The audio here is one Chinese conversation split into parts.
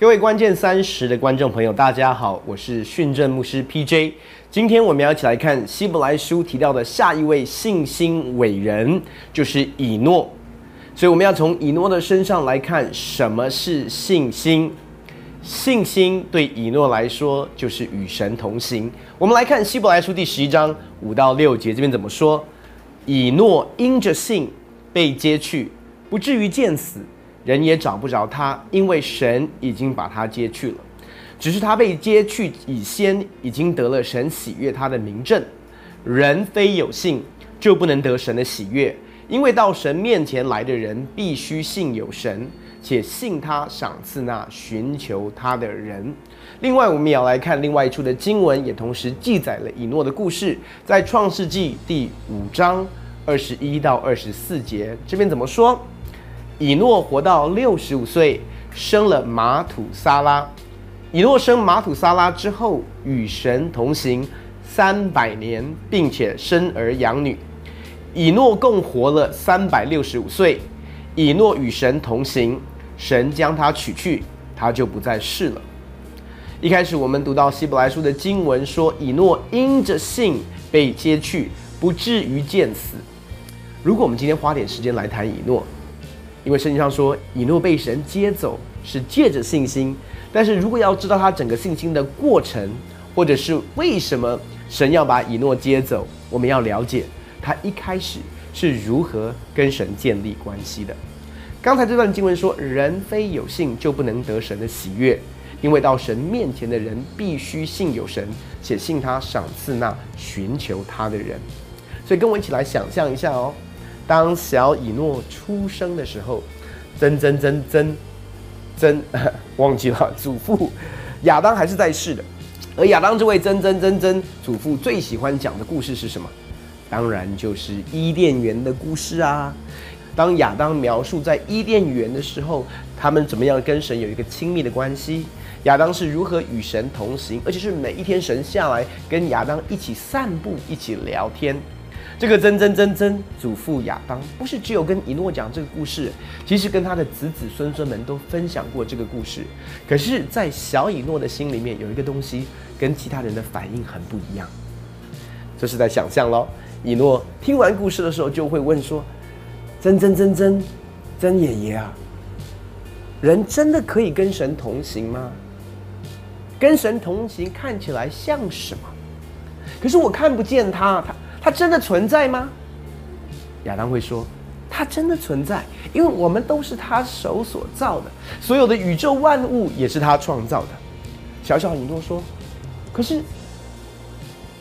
各位关键三十的观众朋友，大家好，我是训正牧师 P.J。今天我们要一起来看希伯来书提到的下一位信心伟人，就是以诺。所以我们要从以诺的身上来看什么是信心。信心对以诺来说就是与神同行。我们来看希伯来书第十一章五到六节，这边怎么说？以诺因着信被接去，不至于见死。人也找不着他，因为神已经把他接去了。只是他被接去以先，已经得了神喜悦他的名证。人非有信，就不能得神的喜悦，因为到神面前来的人，必须信有神，且信他赏赐那寻求他的人。另外，我们也要来看另外一处的经文，也同时记载了以诺的故事，在创世纪第五章二十一到二十四节，这边怎么说？以诺活到六十五岁，生了马土撒拉。以诺生马土撒拉之后，与神同行三百年，并且生儿养女。以诺共活了三百六十五岁。以诺与神同行，神将他取去，他就不再世了。一开始我们读到希伯来书的经文说，以诺因着信被接去，不至于见死。如果我们今天花点时间来谈以诺。因为圣经上说，以诺被神接走是借着信心，但是如果要知道他整个信心的过程，或者是为什么神要把以诺接走，我们要了解他一开始是如何跟神建立关系的。刚才这段经文说，人非有信就不能得神的喜悦，因为到神面前的人必须信有神，且信他赏赐那寻求他的人。所以跟我一起来想象一下哦。当小以诺出生的时候，曾曾曾曾曾忘记了祖父亚当还是在世的，而亚当这位曾曾曾曾祖父最喜欢讲的故事是什么？当然就是伊甸园的故事啊。当亚当描述在伊甸园的时候，他们怎么样跟神有一个亲密的关系？亚当是如何与神同行，而且是每一天神下来跟亚当一起散步、一起聊天。这个曾曾曾曾祖父亚当不是只有跟以诺讲这个故事，其实跟他的子子孙孙们都分享过这个故事。可是，在小以诺的心里面有一个东西跟其他人的反应很不一样，这是在想象喽。以诺听完故事的时候就会问说：“曾曾曾曾曾爷爷啊，人真的可以跟神同行吗？跟神同行看起来像什么？可是我看不见他，他。”它真的存在吗？亚当会说：“它真的存在，因为我们都是他手所造的，所有的宇宙万物也是他创造的。”小小以诺说：“可是，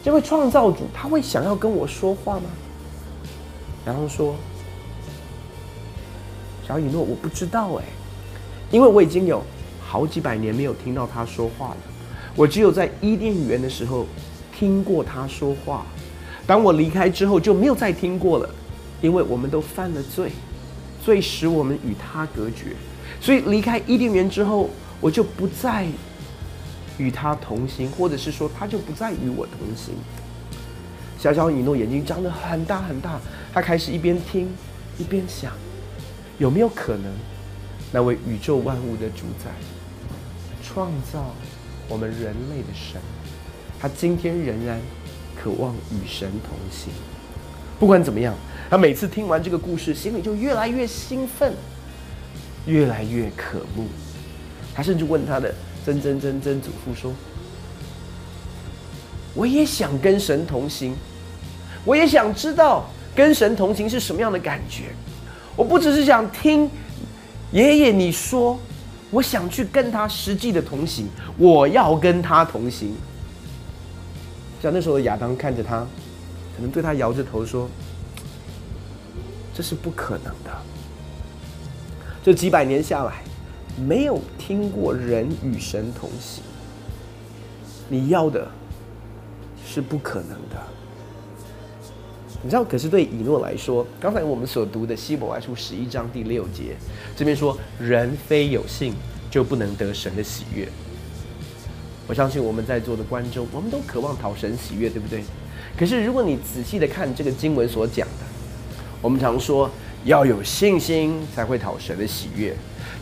这位创造主他会想要跟我说话吗？”亚当说：“小以诺，我不知道哎，因为我已经有好几百年没有听到他说话了。我只有在伊甸园的时候听过他说话。”当我离开之后，就没有再听过了，因为我们都犯了罪，罪使我们与他隔绝，所以离开伊甸园之后，我就不再与他同行，或者是说，他就不再与我同行。小小以诺眼睛张得很大很大，他开始一边听一边想，有没有可能，那位宇宙万物的主宰，创造我们人类的神，他今天仍然。渴望与神同行，不管怎么样，他每次听完这个故事，心里就越来越兴奋，越来越渴慕。他甚至问他的曾曾曾曾祖父说：“我也想跟神同行，我也想知道跟神同行是什么样的感觉。我不只是想听爷爷你说，我想去跟他实际的同行，我要跟他同行。”像那时候亚当看着他，可能对他摇着头说：“这是不可能的。”这几百年下来，没有听过人与神同行。你要的是不可能的。你知道，可是对以诺来说，刚才我们所读的希伯来书十一章第六节，这边说：“人非有信，就不能得神的喜悦。”我相信我们在座的观众，我们都渴望讨神喜悦，对不对？可是如果你仔细的看这个经文所讲的，我们常说要有信心才会讨神的喜悦。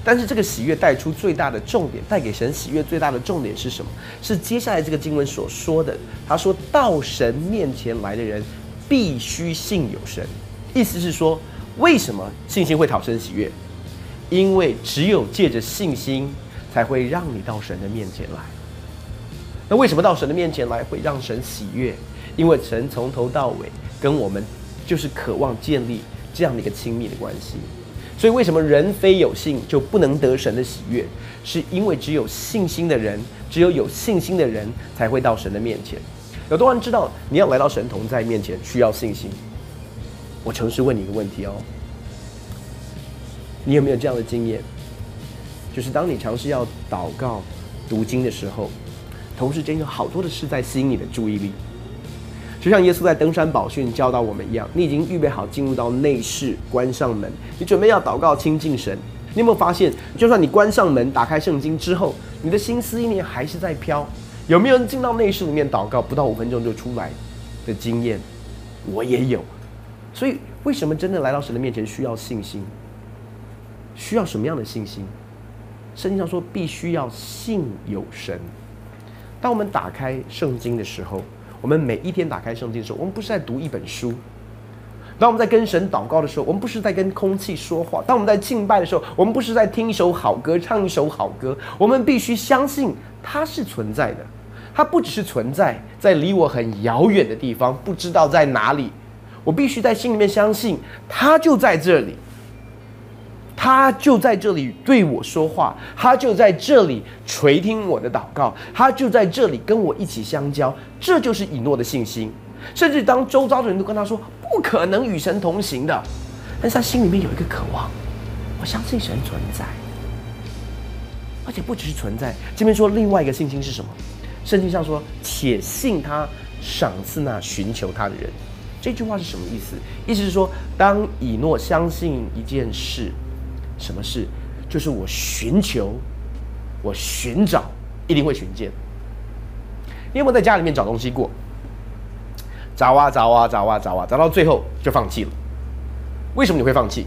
但是这个喜悦带出最大的重点，带给神喜悦最大的重点是什么？是接下来这个经文所说的。他说到神面前来的人，必须信有神。意思是说，为什么信心会讨神喜悦？因为只有借着信心，才会让你到神的面前来。那为什么到神的面前来会让神喜悦？因为神从头到尾跟我们就是渴望建立这样的一个亲密的关系。所以，为什么人非有信就不能得神的喜悦？是因为只有信心的人，只有有信心的人才会到神的面前。有多少人知道你要来到神同在面前需要信心？我诚实问你一个问题哦，你有没有这样的经验？就是当你尝试要祷告、读经的时候，同时间有好多的事在吸引你的注意力。就像耶稣在登山宝训教导我们一样，你已经预备好进入到内室，关上门，你准备要祷告亲近神。你有没有发现，就算你关上门，打开圣经之后，你的心思意念还是在飘？有没有人进到内室里面祷告，不到五分钟就出来的经验？我也有。所以，为什么真的来到神的面前需要信心？需要什么样的信心？圣经上说，必须要信有神。当我们打开圣经的时候，我们每一天打开圣经的时候，我们不是在读一本书；当我们在跟神祷告的时候，我们不是在跟空气说话；当我们在敬拜的时候，我们不是在听一首好歌、唱一首好歌。我们必须相信它是存在的，它不只是存在在离我很遥远的地方，不知道在哪里。我必须在心里面相信，它就在这里。他就在这里对我说话，他就在这里垂听我的祷告，他就在这里跟我一起相交，这就是以诺的信心。甚至当周遭的人都跟他说不可能与神同行的，但是他心里面有一个渴望，我相信神存在，而且不只是存在。这边说另外一个信心是什么？圣经上说，且信他赏赐那寻求他的人。这句话是什么意思？意思是说，当以诺相信一件事。什么事？就是我寻求，我寻找，一定会寻见。你有没有在家里面找东西过？找啊找啊找啊找啊，找到最后就放弃了。为什么你会放弃？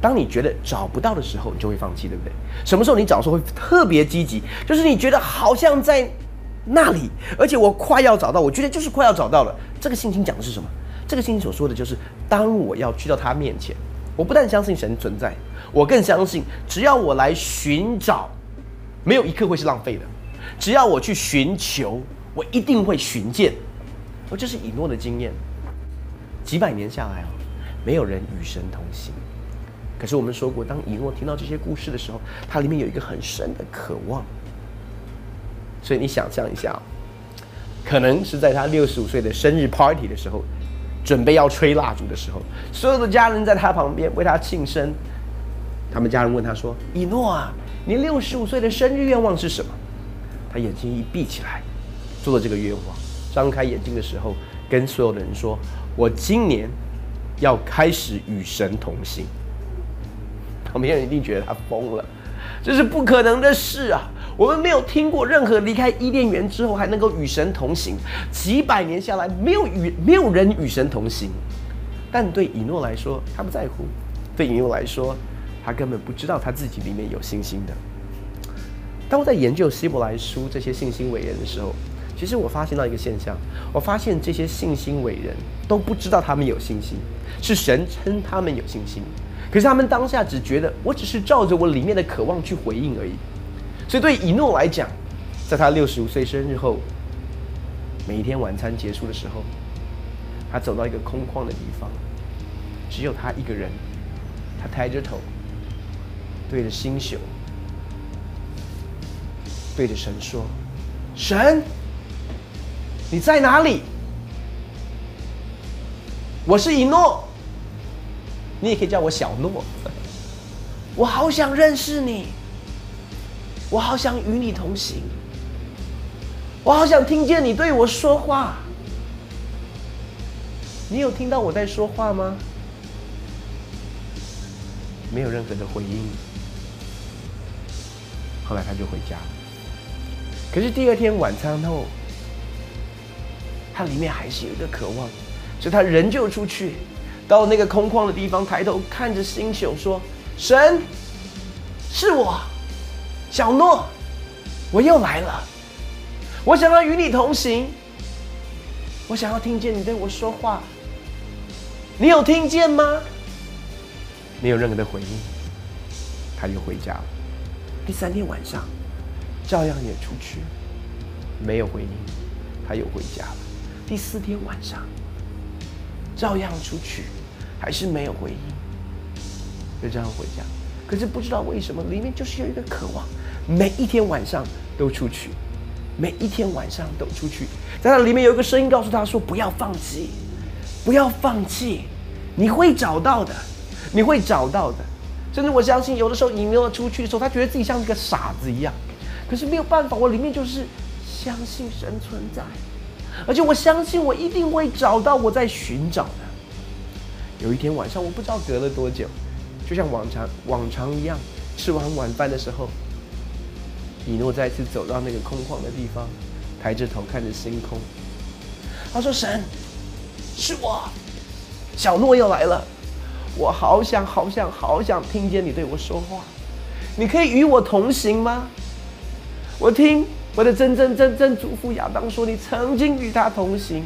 当你觉得找不到的时候，你就会放弃，对不对？什么时候你找的时候会特别积极？就是你觉得好像在那里，而且我快要找到，我觉得就是快要找到了。这个信心讲的是什么？这个信心所说的就是，当我要去到他面前，我不但相信神存在。我更相信，只要我来寻找，没有一刻会是浪费的。只要我去寻求，我一定会寻见。我这是以诺的经验。几百年下来啊，没有人与神同行。可是我们说过，当以诺听到这些故事的时候，它里面有一个很深的渴望。所以你想象一下，可能是在他六十五岁的生日 party 的时候，准备要吹蜡烛的时候，所有的家人在他旁边为他庆生。他们家人问他说：“以诺啊，你六十五岁的生日愿望是什么？”他眼睛一闭起来，做了这个愿望。张开眼睛的时候，跟所有的人说：“我今年要开始与神同行。”旁边人一定觉得他疯了，这是不可能的事啊！我们没有听过任何离开伊甸园之后还能够与神同行，几百年下来没有与没有人与神同行。但对以诺来说，他不在乎；对以诺来说，他根本不知道他自己里面有信心的。当我在研究希伯来书这些信心伟人的时候，其实我发现到一个现象：我发现这些信心伟人都不知道他们有信心，是神称他们有信心。可是他们当下只觉得我只是照着我里面的渴望去回应而已。所以对以诺来讲，在他六十五岁生日后，每一天晚餐结束的时候，他走到一个空旷的地方，只有他一个人，他抬着头。对着星宿，对着神说：“神，你在哪里？我是以诺，你也可以叫我小诺。我好想认识你，我好想与你同行，我好想听见你对我说话。你有听到我在说话吗？没有任何的回应。”后来他就回家。可是第二天晚餐后，他里面还是有一个渴望，所以他仍旧出去，到那个空旷的地方，抬头看着星宿说：“神，是我，小诺，我又来了。我想要与你同行，我想要听见你对我说话。你有听见吗？没有任何的回应，他又回家了。第三天晚上，照样也出去，没有回应，他又回家了。第四天晚上。”照样出去，还是没有回应，就这样回家。可是不知道为什么，里面就是有一个渴望，每一天晚上都出去，每一天晚上都出去。在那里面有一个声音告诉他说：“不要放弃，不要放弃，你会找到的，你会找到的。”甚至我相信，有的时候引诱出去的时候，他觉得自己像一个傻子一样。可是没有办法，我里面就是相信神存在。而且我相信，我一定会找到我在寻找的。有一天晚上，我不知道隔了多久，就像往常往常一样，吃完晚饭的时候，米诺再次走到那个空旷的地方，抬着头看着星空。他说：“神，是我，小诺又来了。我好想好想好想听见你对我说话。你可以与我同行吗？我听。”我的曾曾曾曾祖父亚当说：“你曾经与他同行，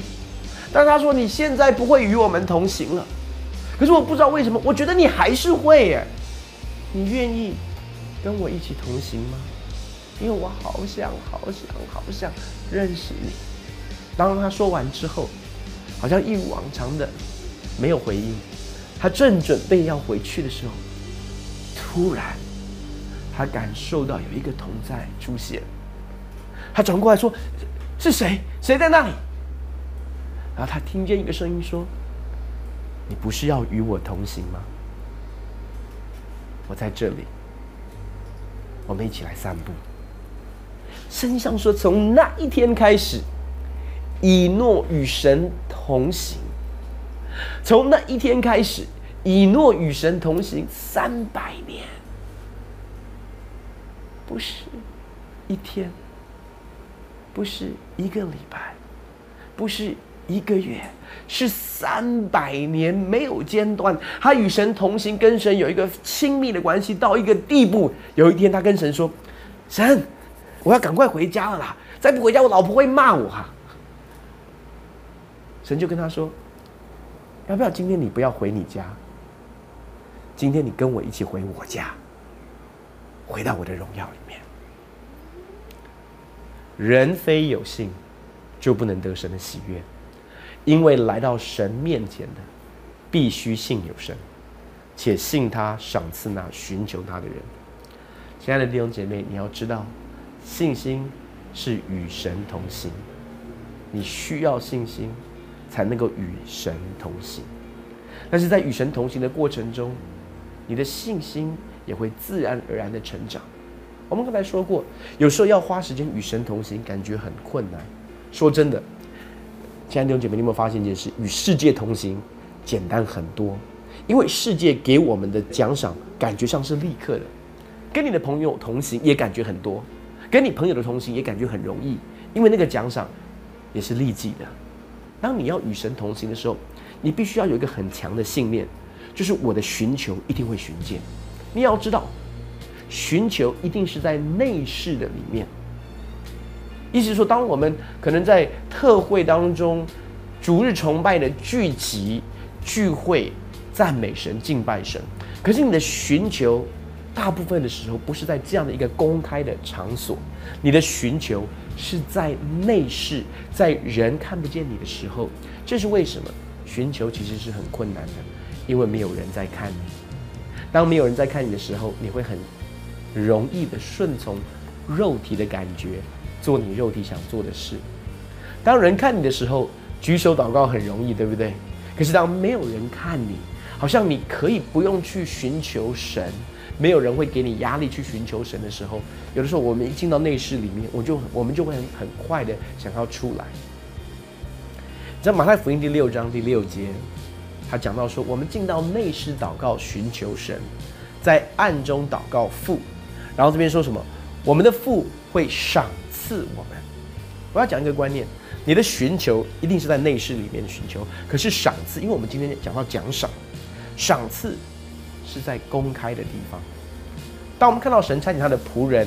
但他说你现在不会与我们同行了。可是我不知道为什么，我觉得你还是会耶。你愿意跟我一起同行吗？因为我好想好想好想认识你。”当他说完之后，好像一如往常的没有回应。他正准备要回去的时候，突然他感受到有一个同在出现。他转过来说：“是谁？谁在那里？”然后他听见一个声音说：“你不是要与我同行吗？我在这里，我们一起来散步。”声上说：“从那一天开始，以诺与神同行。从那一天开始，以诺与神同行三百年，不是一天。”不是一个礼拜，不是一个月，是三百年没有间断。他与神同行，跟神有一个亲密的关系，到一个地步。有一天，他跟神说：“神，我要赶快回家了啦！再不回家，我老婆会骂我。”哈。神就跟他说：“要不要今天你不要回你家？今天你跟我一起回我家，回到我的荣耀里面。”人非有信，就不能得神的喜悦，因为来到神面前的，必须信有神，且信他赏赐那寻求他的人。亲爱的弟兄姐妹，你要知道，信心是与神同行，你需要信心才能够与神同行。但是在与神同行的过程中，你的信心也会自然而然的成长。我们刚才说过，有时候要花时间与神同行，感觉很困难。说真的，亲爱的弟兄姐妹，你有没有发现一件事？与世界同行简单很多，因为世界给我们的奖赏感觉上是立刻的。跟你的朋友同行也感觉很多，跟你朋友的同行也感觉很容易，因为那个奖赏也是立即的。当你要与神同行的时候，你必须要有一个很强的信念，就是我的寻求一定会寻见。你要知道。寻求一定是在内室的里面，意思是说，当我们可能在特会当中，逐日崇拜的聚集聚会，赞美神、敬拜神，可是你的寻求，大部分的时候不是在这样的一个公开的场所，你的寻求是在内室，在人看不见你的时候，这是为什么？寻求其实是很困难的，因为没有人在看你。当没有人在看你的时候，你会很。容易的顺从肉体的感觉，做你肉体想做的事。当人看你的时候，举手祷告很容易，对不对？可是当没有人看你，好像你可以不用去寻求神，没有人会给你压力去寻求神的时候，有的时候我们一进到内室里面，我就我们就会很很快的想要出来。在马太福音第六章第六节，他讲到说，我们进到内室祷告寻求神，在暗中祷告父。然后这边说什么？我们的父会赏赐我们。我要讲一个观念：你的寻求一定是在内室里面寻求，可是赏赐，因为我们今天讲到奖赏，赏赐是在公开的地方。当我们看到神差遣他的仆人，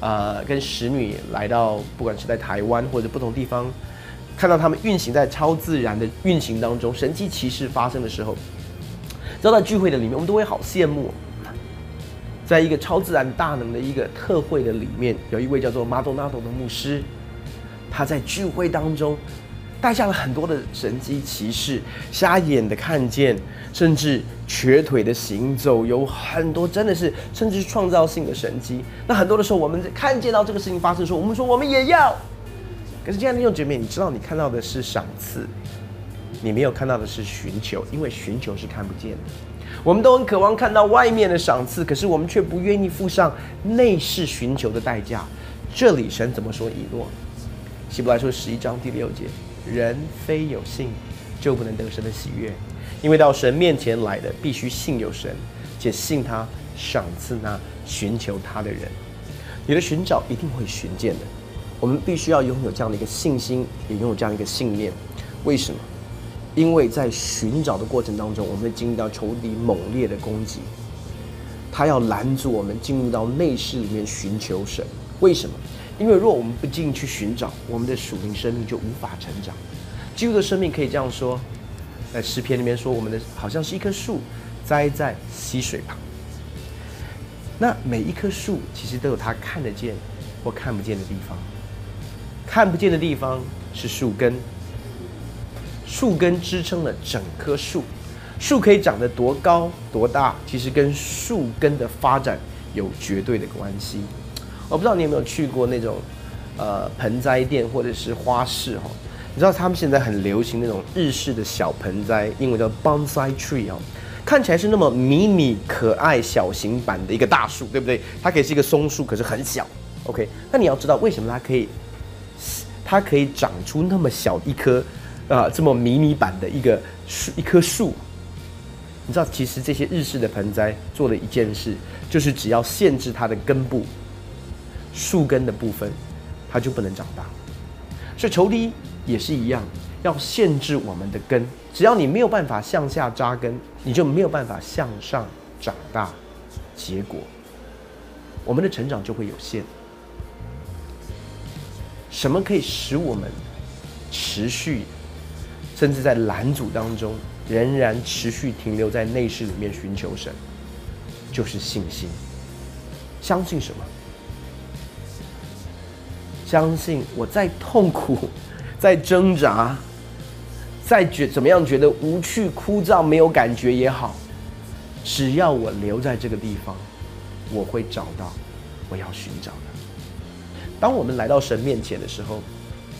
呃，跟使女来到，不管是在台湾或者不同地方，看到他们运行在超自然的运行当中，神迹奇事发生的时候，知道在聚会的里面，我们都会好羡慕。在一个超自然大能的一个特会的里面，有一位叫做马多纳多的牧师，他在聚会当中带下了很多的神迹奇事，瞎眼的看见，甚至瘸腿的行走，有很多真的是甚至是创造性的神迹。那很多的时候，我们看见到这个事情发生的时候，我们说我们也要。可是，亲爱的弟兄姐妹，你知道你看到的是赏赐，你没有看到的是寻求，因为寻求是看不见的。我们都很渴望看到外面的赏赐，可是我们却不愿意付上内饰寻求的代价。这里神怎么说？以诺，希伯来说十一章第六节：人非有信，就不能得神的喜悦，因为到神面前来的，必须信有神，且信他赏赐那寻求他的人。你的寻找一定会寻见的。我们必须要拥有这样的一个信心，也拥有这样一个信念。为什么？因为在寻找的过程当中，我们会经历到仇敌猛烈的攻击，他要拦阻我们进入到内室里面寻求神。为什么？因为若我们不进去寻找，我们的属灵生命就无法成长。基督的生命可以这样说，在诗篇里面说，我们的好像是一棵树栽在溪水旁。那每一棵树其实都有它看得见或看不见的地方，看不见的地方是树根。树根支撑了整棵树，树可以长得多高多大，其实跟树根的发展有绝对的关系。我不知道你有没有去过那种呃盆栽店或者是花市哈？你知道他们现在很流行那种日式的小盆栽，英文叫 bonsai tree 哦，看起来是那么迷你可爱小型版的一个大树，对不对？它可以是一个松树，可是很小。OK，那你要知道为什么它可以，它可以长出那么小一棵？啊，这么迷你版的一个树，一棵树，你知道，其实这些日式的盆栽做了一件事，就是只要限制它的根部、树根的部分，它就不能长大。所以仇敌也是一样，要限制我们的根。只要你没有办法向下扎根，你就没有办法向上长大，结果我们的成长就会有限。什么可以使我们持续？甚至在拦阻当中，仍然持续停留在内室里面寻求神，就是信心。相信什么？相信我再痛苦、再挣扎、再觉怎么样觉得无趣、枯燥、没有感觉也好，只要我留在这个地方，我会找到我要寻找的。当我们来到神面前的时候，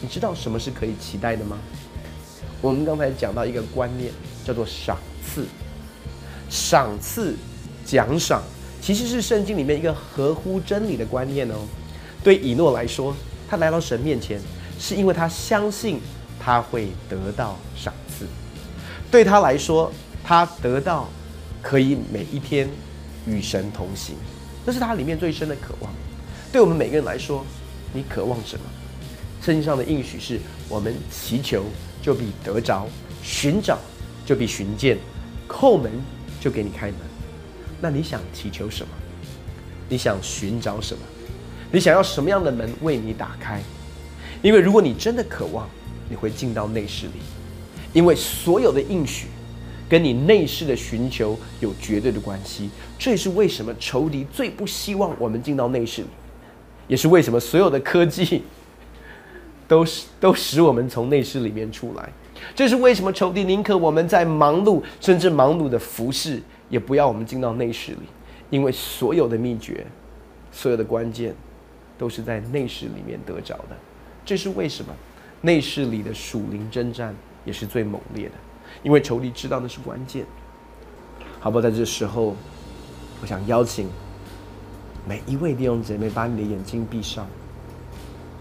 你知道什么是可以期待的吗？我们刚才讲到一个观念，叫做赏赐。赏赐、奖赏，其实是圣经里面一个合乎真理的观念哦。对以诺来说，他来到神面前，是因为他相信他会得到赏赐。对他来说，他得到可以每一天与神同行，这是他里面最深的渴望。对我们每个人来说，你渴望什么？圣经上的应许是我们祈求。就比得着，寻找就比寻见，叩门就给你开门。那你想祈求什么？你想寻找什么？你想要什么样的门为你打开？因为如果你真的渴望，你会进到内室里，因为所有的应许跟你内室的寻求有绝对的关系。这也是为什么仇敌最不希望我们进到内室里，也是为什么所有的科技。都是都使我们从内室里面出来，这是为什么仇敌宁可我们在忙碌，甚至忙碌的服侍，也不要我们进到内室里，因为所有的秘诀，所有的关键，都是在内室里面得着的。这是为什么内室里的属灵征战也是最猛烈的，因为仇敌知道那是关键。好不好？在这时候，我想邀请每一位弟兄姐妹，把你的眼睛闭上。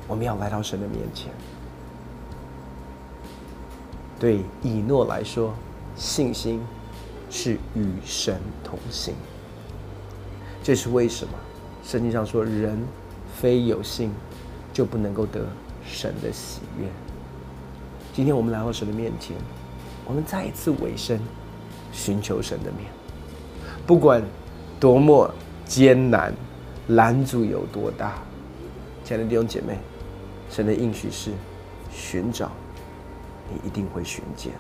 我们要来到神的面前。对以诺来说，信心是与神同行。这是为什么？圣经上说：“人非有信，就不能够得神的喜悦。今天我们来到神的面前，我们再一次委身，寻求神的面，不管多么艰难，拦阻有多大，亲爱的弟兄姐妹，神的应许是：寻找，你一定会寻见。